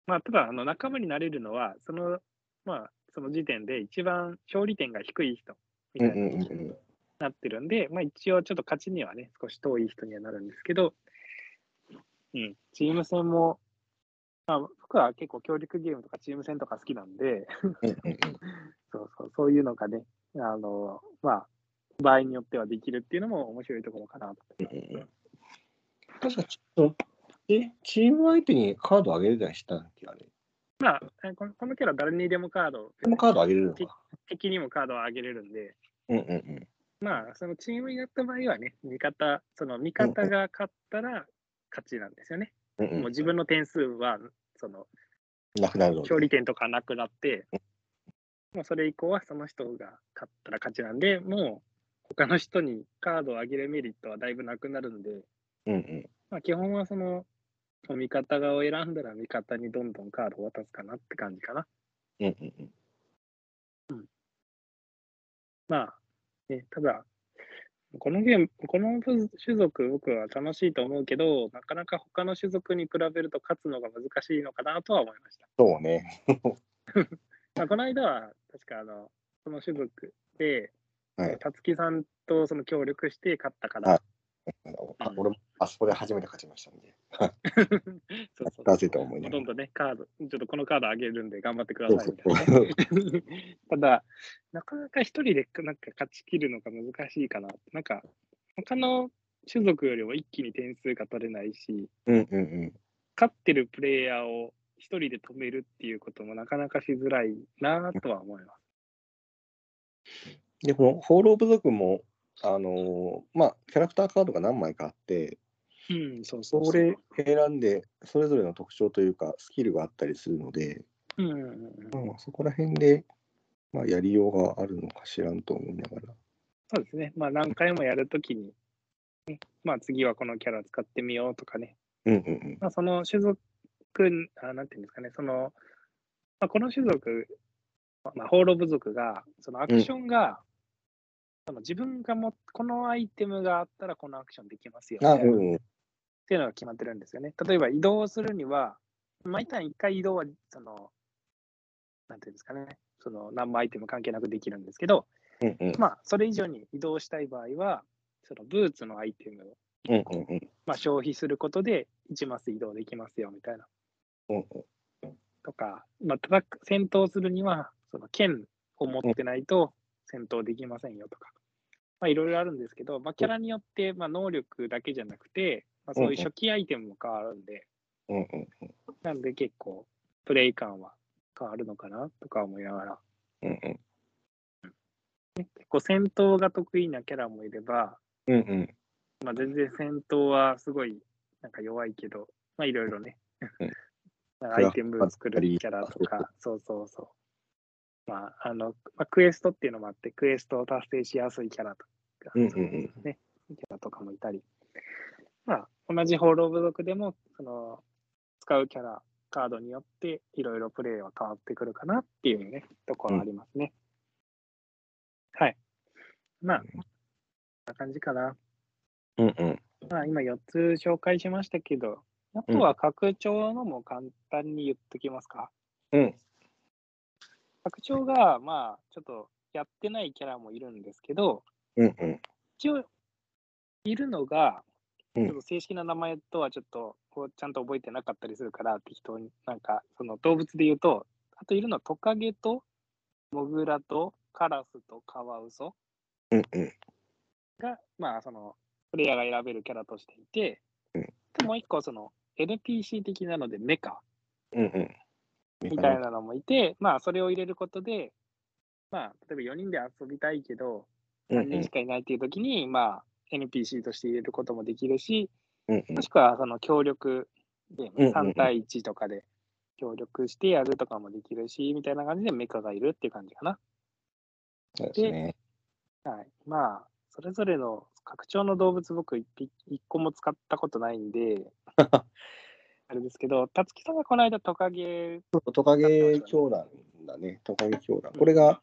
まあ、ただ、あの仲間になれるのは、その、まあ、その時点で一番勝利点が低い人みたいな
うんうんうんうん
なってるんで、まあ一応ちょっと勝ちにはね、少し遠い人にはなるんですけど、うん、チーム戦も、まあ、僕は結構協力ゲームとかチーム戦とか好きなんで、<laughs> そうそう、そういうのがね、あの、まあ、場合によってはできるっていうのも面白いところかなと。
確かちょっと、え、チーム相手にカードあげれたりしたっけあれ？
まあ、えこのこのキャラ誰にでもカード、
でもカードあげれるのか。
敵にもカードをあげれるんで、
うんうんうん。
まあ、そのチームになった場合はね、味方、その味方が勝ったら勝ちなんですよね。
うんうん
もう自分の点数は、その
なくなる
勝利点とかなくなって、もうそれ以降はその人が勝ったら勝ちなんで、もう他の人にカードをあげるメリットはだいぶなくなるんで、
うんうん。
まあ、基本はその、味方側を選んだら味方にどんどんカードを渡すかなって感じかな。
うんうんうん。
まあ、ね、ただ、このゲーム、この種族、僕は楽しいと思うけど、なかなか他の種族に比べると勝つのが難しいのかなとは思いました。
そうね。<laughs>
まあ、この間は、確かあの、その種族で、
はい。
たつきさんとその協力して勝ったか
はい
ら、<laughs>
あ俺もあそこで初めて勝ちましたんで。<laughs>
そうそう
なぜと思いながら
ほとんどね、カード、ちょっとこのカードあげるんで頑張ってくださいみたいなね。<laughs> ただ、なかなか一人でなんか勝ち切るのが難しいかな。なんか、他の種族よりも一気に点数が取れないし、
うんうんうん。
勝ってるプレイヤーを一人で止めるっていうこともなかなかしづらいなとは思います。
で、この放浪部族も、あのーまあ、キャラクターカードが何枚かあって、
うん、そうそうそ
れ選んで、それぞれの特徴というか、スキルがあったりするので、
うんうん
そこら辺で、まあ、やりようがあるのか知らんと思いながら。
そうですね。まあ何回もやるときに、ねまあ次はこのキャラ使ってみようとかね。
うんうんうん。
まあその種族、あなんていうんですかね、その、まあ、この種族、まあ、放浪部族が、そのアクションが、その自分がも、このアイテムがあったらこのアクションできますよ、み
あ、
たいなっ
うんうん。
ていうのが決まってるんですよね。例えば移動するには、毎ターン1回移動は、その、なんていうんですかね、その何もアイテム関係なくできるんですけど、
うんうん。
まあ、それ以上に移動したい場合は、そのブーツのアイテムを、
うんうんうん。
まあ、消費することで1マス移動できますよみたいな。
うんうん
とか、まあ、戦闘するには、その剣を持ってないと戦闘できませんよとか、まあ、いろいろあるんですけど、まあ、キャラによって、まあ、能力だけじゃなくて、まあ、そういう初期アイテムも変わるんで、
うんうん
なんで結構、プレイ感は変わるのかなとか思いながら、
うんうん。
結構戦闘が得意なキャラもいれば、
うんうん。
まあ、全然戦闘はすごいなんか弱いけど、まあいろいろね。
うん、<laughs>
アイテム作るキャラとか、そうそうそう。まあ、あの、まあ、クエストっていうのもあって、クエストを達成しやすいキャラとか、
うんうんうん。
ね、キャラとかもいたり。まあ、同じ放浪部族でも、その、使うキャラ、カードによって、いろいろプレイは変わってくるかなっていうね、ところありますね。はい。まあ、こんな感じかな。
うんうん。
まあ、今4つ紹介しましたけど、あとは拡張のも簡単に言っときますか。
うん。
拡張が、まあ、ちょっとやってないキャラもいるんですけど、
うんうん。
一応、いるのが、
うん
ちょっと正式な名前とはちょっとこうちゃんと覚えてなかったりするから、適当に、なんか、その動物で言うと、あといるのはトカゲとモグラとカラスとカワウソ
うんうん。
が、まあ、その、プレイヤーが選べるキャラとしていて、
うん
でもう一個、その、NPC 的なのでメカ
うんうん。
みたいなのもいて、まあ、それを入れることで、まあ、例えば4人で遊びたいけど、
うん
3人しかいないっていう時に、まあ、NPC として入れることもできるし、
うんうん
もしくはその協力ゲーム、
うんうんうん
3対1とかで協力してやるとかもできるし、みたいな感じでメカがいるっていう感じかな。
そうですね。
はい。まあ、それぞれの拡張の動物、僕一匹、一個も使ったことないんで、<laughs> あれですけど、たつきさんがこの間トカゲ、
トカゲ教団だね。トカゲ教団。これが、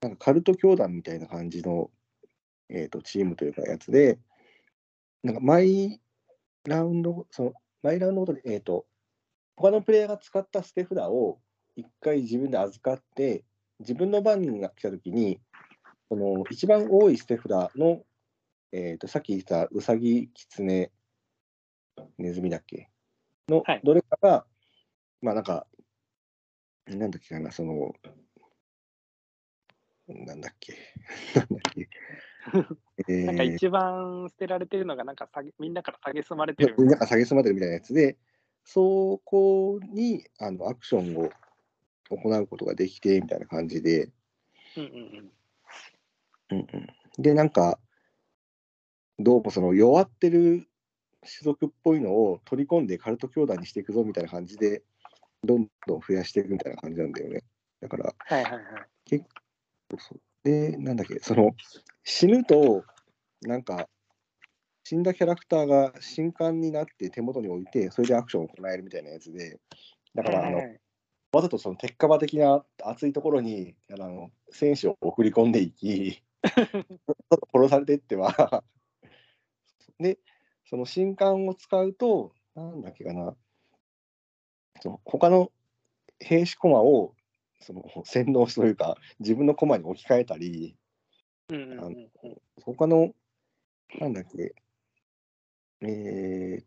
なんかカルト教団みたいな感じの、えー、とチームというかやつで、なんか毎ラウンド、その毎ラウンドごとに、えっ、と、他のプレイヤーが使った捨て札を一回自分で預かって、自分の番が来たときに、その一番多い捨て札の、えー、とさっき言ったウサギ、キツネ、ネズミだっけの
はい。
どれかが、まあなんか、なんだっけかな、その、なんだっけ、<laughs> なんだっけ。え <laughs>
なんか
ー。
一番捨てられてるのが、なんか下げみんなから下げすまれてる。
みんなが下げすまってるみたいなやつで、そこにあのアクションを行うことができてみたいな感じで、
うんうんうん。
うんうん、で、なんか、どうもその弱ってる種族っぽいのを取り込んでカルト教団にしていくぞみたいな感じで、どんどん増やしていくみたいな感じなんだよね。だから、
はいはいはい。
そうそうで、なんだっけ、その死ぬと、なんか、死んだキャラクターが新刊になって手元に置いて、それでアクションを行えるみたいなやつで、だから、あの
はいはいはい
わざとその鉄火場的な熱いところにあの選手を送り込んでいき、<laughs> 殺されていっては、で、<laughs> その新刊を使うと、なんだっけかな、その他の兵士駒をその洗脳というか、自分の駒に置き換えたり、
うんうんうんうん。
他の、なんだっけ、えーっ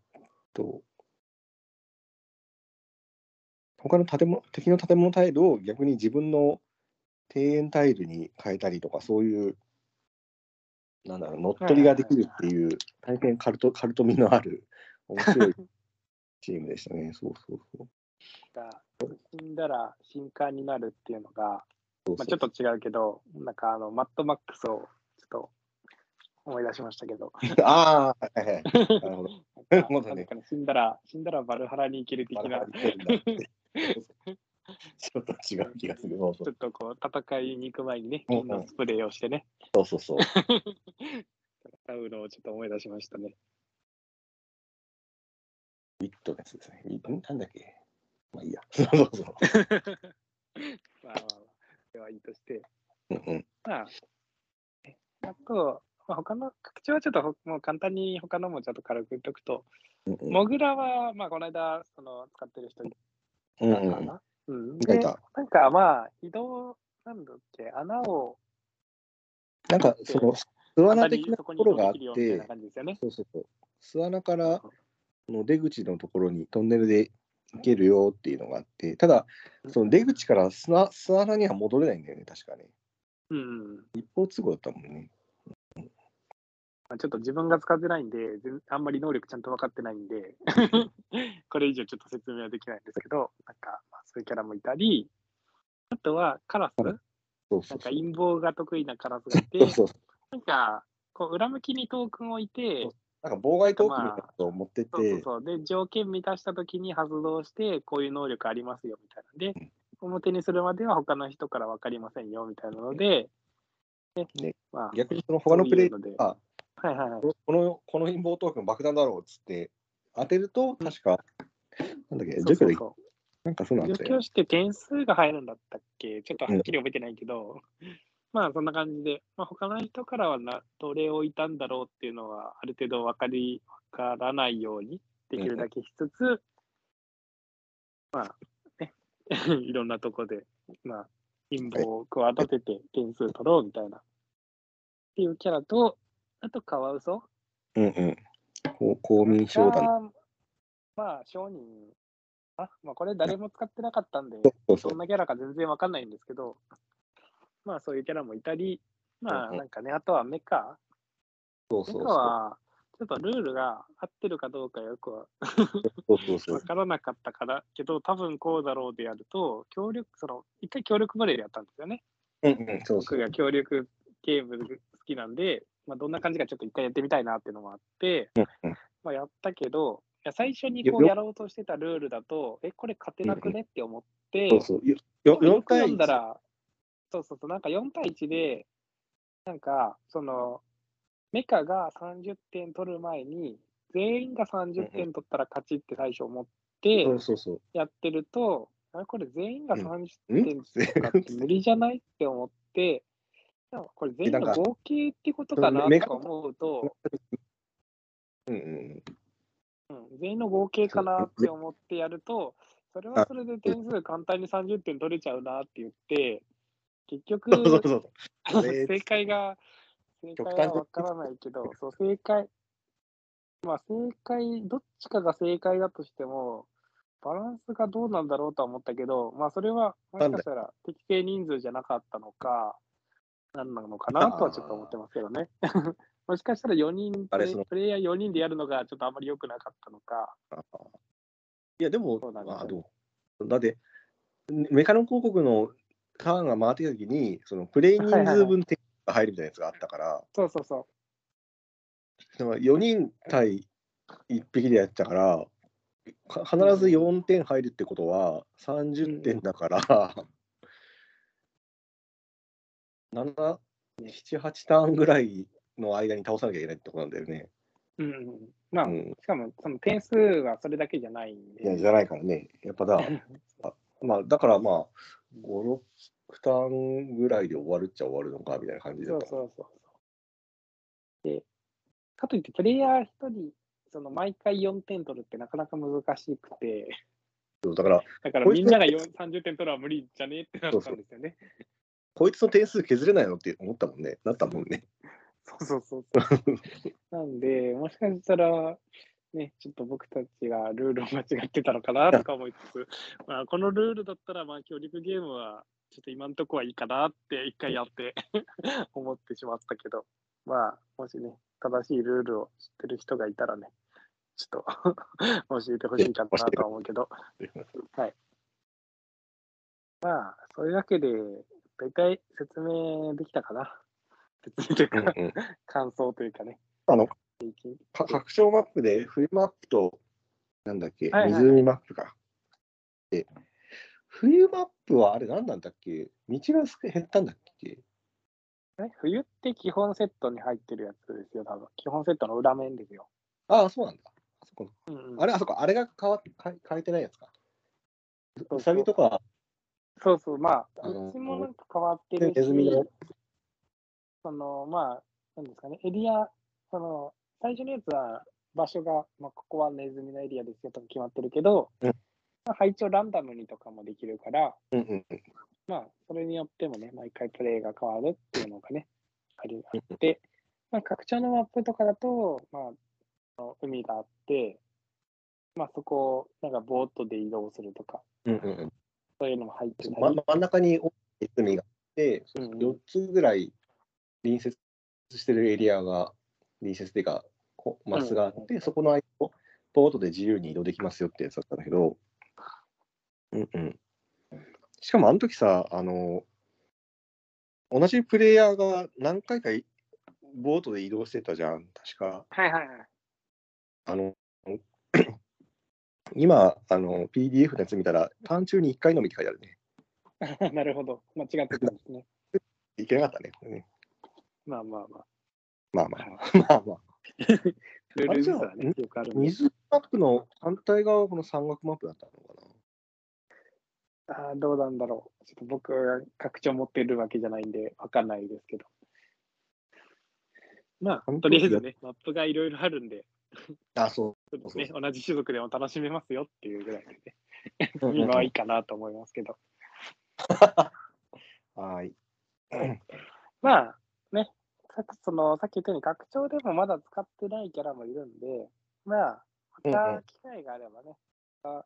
と、他の建物、敵の建物タイルを逆に自分の庭園タイルに変えたりとか、そういう、なんだろう、乗っ取りができるっていう、大変カルト、カルト味のある、<laughs> 面白いチームでしたね。そうそうそう。
が死んだら新刊になるっていうのが、
そう
まあ、ちょっと違うけど、なんかあのマッドマックスをちょっと思い出しましたけど、<laughs>
ああ、はいはい。なるほど。<laughs> な
んかね死んだら、死んだらバルハラに行ける的な、
ちょっと違う気がする。そうそう
ちょっとこう戦いに行く前にね、
うんうん
みんなスプレーをしてね、
そうそうそう。
戦うのをちょっと思い出しましたね。
ウィットネスですね。なんだっけ？まあいいや。<laughs> そうそうそう。
まあまあまあ、ではいいとして、
うんうん。
まあ、えあと、まあ、他の、拡張はちょっとほもう簡単に他のもちょっと軽く言っとくと、
うんうん
モグラは、まあ、この間、その、使ってる人い
うん
たか
うん
な。うん。なんかまあ、移動、なんだっけ、穴を
なんかその巣穴的な
そ
ところがあって。そうそうそう。巣穴からの出口のところにトンネルで行けるよっていうのがあって、ただ、その出口から巣穴巣穴には戻れないんだよね、確かね。
うんうん。
一方通行だったもんね。
まあ、ちょっと自分が使ってないんで、全あんまり能力ちゃんと分かってないんで、<laughs> これ以上ちょっと説明はできないんですけど、なんか、まあ、そういうキャラもいたり、あとはカラス。
そう
なんか
そうそう。
陰謀が得意なカラスがいて
そう、そう
なんか、こう裏向きにトークンを置いて
そう、なんか妨害トークみたいなことを持ってって、
そうそうそう。で、条件満たしたときに発動して、こういう能力ありますよみたいな。で、表にするまでは他の人から分かりませんよみたいなので、で、
ね。
まあ、
逆にその他のプレイ
そういうので。
が、
はいはいはい。
このこの陰謀トークン爆弾だろうっつって当てると、確か、なんだっけ、
そうそうそ
なんかそう
う。
なんだよ。
除去して点数が入るんだったっけ？ちょっとはっきり覚えてないけど、まあそんな感じで、まあ、他の人からはなどれを置いたんだろうっていうのはある程度分かり、分からないようにできるだけしつつ、まあね、<laughs> いろんなとこで、まあ、陰謀を企てて点数取ろうみたいな。っていうキャラと、あとカワウソ
うんうん。公民商談。
がまあ、商人あ、まあ、これ誰も使ってなかったんで、どん。なキャラか全然わかんないんですけど、まあそういうキャラもいたり、まあなんかね、あとはメカ。メカ
そうそうそう。
は、ちょっとルールが合ってるかどうかよくは
そうそうそう
わ。からなかったから、けど多分こうだろうでやると、協力、その、一回協力バレーでやったんですよね。
うんうん、そう。
僕が協力ゲーム好きなんで、まあどんな感じかちょっと一回やってみたいなっていうのもあって、
うんうん
まあやったけど、いや最初にこう
よ
やろうとしてたルールだと、え、これ勝てなくねって思って、
そうそう。よよ4
よく
対
読んだ
1。
ら、そうそうそう、なんか4対1で、なんか、その、メカが30点取る前に、全員が30点取ったら勝ちって最初思って
そうそうそう。
やってると、あれこれ全員が
うん
30
ん
点とかって無理じゃないって思って、でもこれ全員の合計ってことかなとか思うと、
うんうん
うん、全員の合計かなって思ってやると、それはそれで点数簡単に30点取れちゃうなって言って、結局、<laughs> 正解が、正解はわからないけど、そう、正解、まあ正解、どっちかが正解だとしても、バランスがどうなんだろうとは思ったけど、まあそれは、もしかしたら適正人数じゃなかったのか、何なのかなとはちょっと思ってますけどね。もしかしたら4人
あれその。
プレイ、ヤー4人でやるのがちょっとあまり良くなかったのか。
いや、でも、
そうなんですよ。
まあ、でも、だって、メカノ広告のターンが回ってきたときに、そのプレイ人数分点が入るみたいなやつがあったから、
そうそうそ
だから4人対1匹でやってたから、か必ず4点入るってことは30点だから、7、7、8ターンぐらいの間に倒さなきゃいけないってことなんだよね。
う。うんうん。まあ、
うん。
しかもその点数はそれだけじゃないんで。
いや、じゃないからね。やっぱだ、<laughs> まあ、だからまあ、5、6ターンぐらいで終わるっちゃ終わるのかみたいな感じだった。
そうそうそうそう。で、かといって、プレイヤー一人、その毎回4点取るってなかなか難しくて、
そうだから、
だからみんなが4 30点取るは無理じゃねえってなったんですよね。
こいつの点数削れないのって思ったもんね。なったもんね。
そうそうそうそう。なんで、もしかしたら、ね、ちょっと僕たちがルールを間違ってたのかなとか思いつつ、<laughs> まあ、このルールだったら、まあ、協力ゲームは、ちょっと今んとこはいいかなって一回やって思ってしまったけど、まあ、もしね、正しいルールを知ってる人がいたらね、ちょっと <laughs> 教えてほしいかなとは思うけど、まあ、そういうわけで、大体説明できたかな。説明というか、
うんうん
感想というかね。
あの、拡張マップで冬マップと、なんだっけ、
はいはいはい
湖マップか。で、冬マップはあれ何なんだっけ？道が少減ったんだっけ？
え冬って基本セットに入ってるやつですよ、多分。基本セットの裏面ですよ。
ああ、そうなんだ。あそこ
うんうん
あれ、あそこ、あれが変わっ変え変えてないやつか。
そう
うさぎとか、
そうそう、まあ、うちもなんか変わってる
ネズミの
し、その、まあ、なんですかね、エリア、その、最初のやつは場所が、まあ、ここはネズミのエリアですよとか決まってるけど、
うん。
まあ、配置をランダムにとかもできるから、
うんうんうん。
まあ、それによってもね、毎回プレイが変わるっていうのがね、ありあって、まあ、拡張のマップとかだと、まあ、海があって、まあ、そこをなんかボートで移動するとか、
うんうんうん。
そういうのも入ってたり、
ま真ん中に大きい海があって、
うんうん。
4つぐらい隣接してるエリアが、隣接っていうか、こマスがあって、そこの間をボートで自由に移動できますよってやつだったんだけど、うんうん。しかもあの時さ、あの、同じプレイヤーが何回かいボートで移動してたじゃん、確か。
はいはいはい。
あの、<clears throat> 今、あの、PDF のやつ見たら、ターン中に1回のみって書いてあるね。<laughs>
なるほど。間違ってたんですね。<laughs>
いけなかったね。うん
まあまあまあ。
まあまあ、まあまあ。<laughs>
ルールミスはね、よくある。
水マップの反対側はこの山岳マップだったのか
あーどうなんだろう。ちょっと僕が拡張持ってるわけじゃないんで、わかんないですけど。まあ、
本当
とりあえずね、マップがいろいろあるんで、
なあ、そ
そうですね、同じ種族でも楽しめますよっていうぐらいでね、
う。<laughs>
今はいいかなと思いますけど。<laughs>
はい。
まあ、ね、さっきそのさっき言ったように、拡張でもまだ使ってないキャラもいるんで、まあ、また機会があればね、あ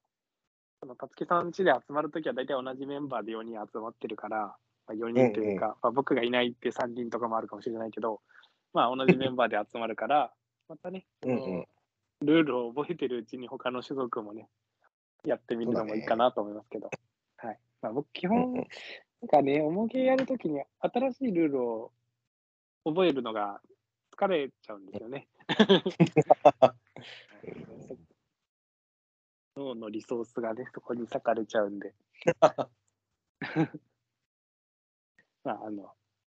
そのたつきさん家で集まるときは大体同じメンバーで4人集まってるから、まあ、4人というか、まあ、僕がいないって3人とかもあるかもしれないけど、まあ同じメンバーで集まるから、またね、
うんうん。
ルールを覚えてるうちに他の種族もね、やってみるのもいいかなと思いますけど。はい。まあ僕基本、なんかね、重げやるときに新しいルールを覚えるのが疲れちゃうんですよね。<laughs> 脳のリソースがね、そこに割かれちゃうんで。<laughs> まあ、あの、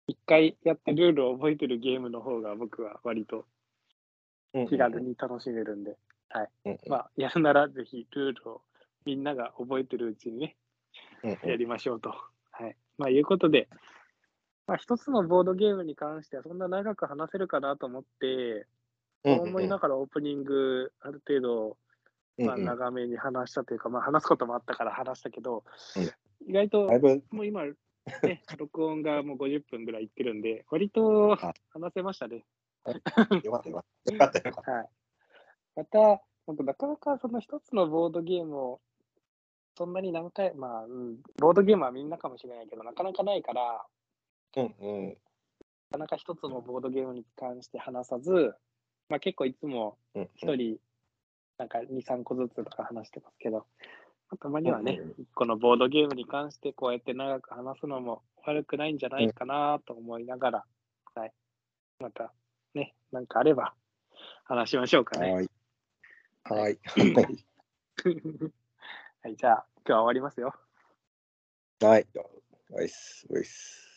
一回やってルールを覚えてるゲームの方が僕は割と気軽に楽しめるんで、
うんうん
まあ、やるならぜひルールをみんなが覚えてるうちにね、やりましょうと。はい。まあ、いうことで、まあ、一つのボードゲームに関してはそんな長く話せるかなと思って、
うん
そう思いながらオープニング、ある程度、まあ、長めに話したというか、まあ、話すこともあったから話したけど、
うん
意外ともう今、ね、<laughs> 録音がもう50分ぐらいいってるんで、割と
あ
話せましたね。
よかったよかった。よかったよかっ
はい。また、僕、なかなかその一つのボードゲームを、そんなに何回、まあ、うん、ボードゲームはみんなかもしれないけど、なかなかないから、
た。うんうん。
なかなか一つのボードゲームに関して話さず、まあ結構いつも
うん
一人、なんか2、3個ずつとか話してますけど、まあたまにはね
うんうん、
一個のボードゲームに関してこうやって長く話すのも悪くないんじゃないかなと思いながら、はい。またね、なんかあれば話しましょうかね。
はい。はい。<laughs>
はい、じゃあ今日は終わりますよ。
はい。おい。っす。おい。っす。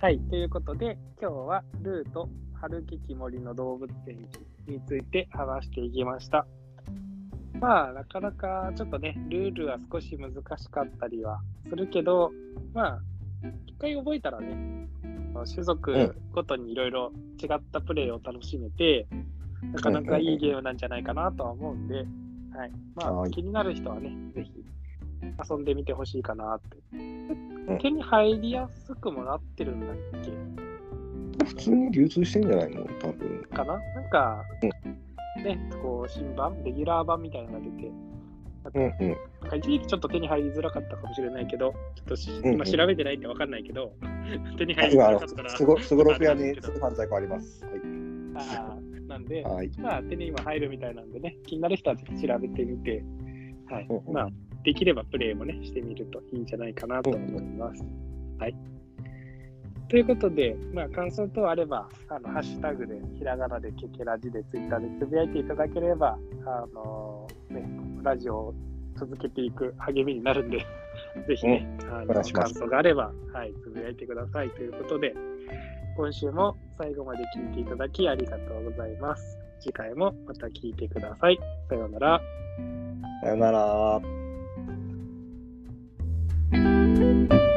はい、ということで、今日はルート春木き森の動物園について話していきました。まあ、なかなかちょっとね、ルールは少し難しかったりはするけど、まあ、一回覚えたらね、種族ごとにいろいろ違ったプレイを楽しめて、なかなかいいゲームなんじゃないかなとは思うんで、はい。まあ、
はい
気になる人はね、ぜひ遊んでみてほしいかなって。
ん
手に入りやすくもなってるんだっけ？
普通に流通してんじゃないの？多分。
かな？なんか、ね、こう、新版、レギュラー版みたいなのが出て、
うんうん。
なんか一時期ちょっと手に入りづらかったかもしれないけど、ちょっとし
んうん
今調べてないんでわかんないけど、<laughs> 手に入りづ
今、あの
らかったら、
すごすごろく屋に
あれなんですけど
通販在庫あります。は
あーなんで
い。、はい。
まあ手に今入るみたいなんでね、気になる人はぜひ調べてみて、はい
うんうん
まあ、できればプレイもね、してみるといいんじゃないかなと思います。はい。ということで、まあ、感想等あれば、あのハッシュタグで、ひらがなでケケラジで、ツイッターでつぶやいていただければ、あのね、ラジオを続けていく励みになるんで、<laughs> ぜひね、あの感想があれば、はい、つぶやいてくださいということで、今週も最後まで聞いていただきありがとうございます。次回もまた聞いてください。さようなら。
さよなら。thank you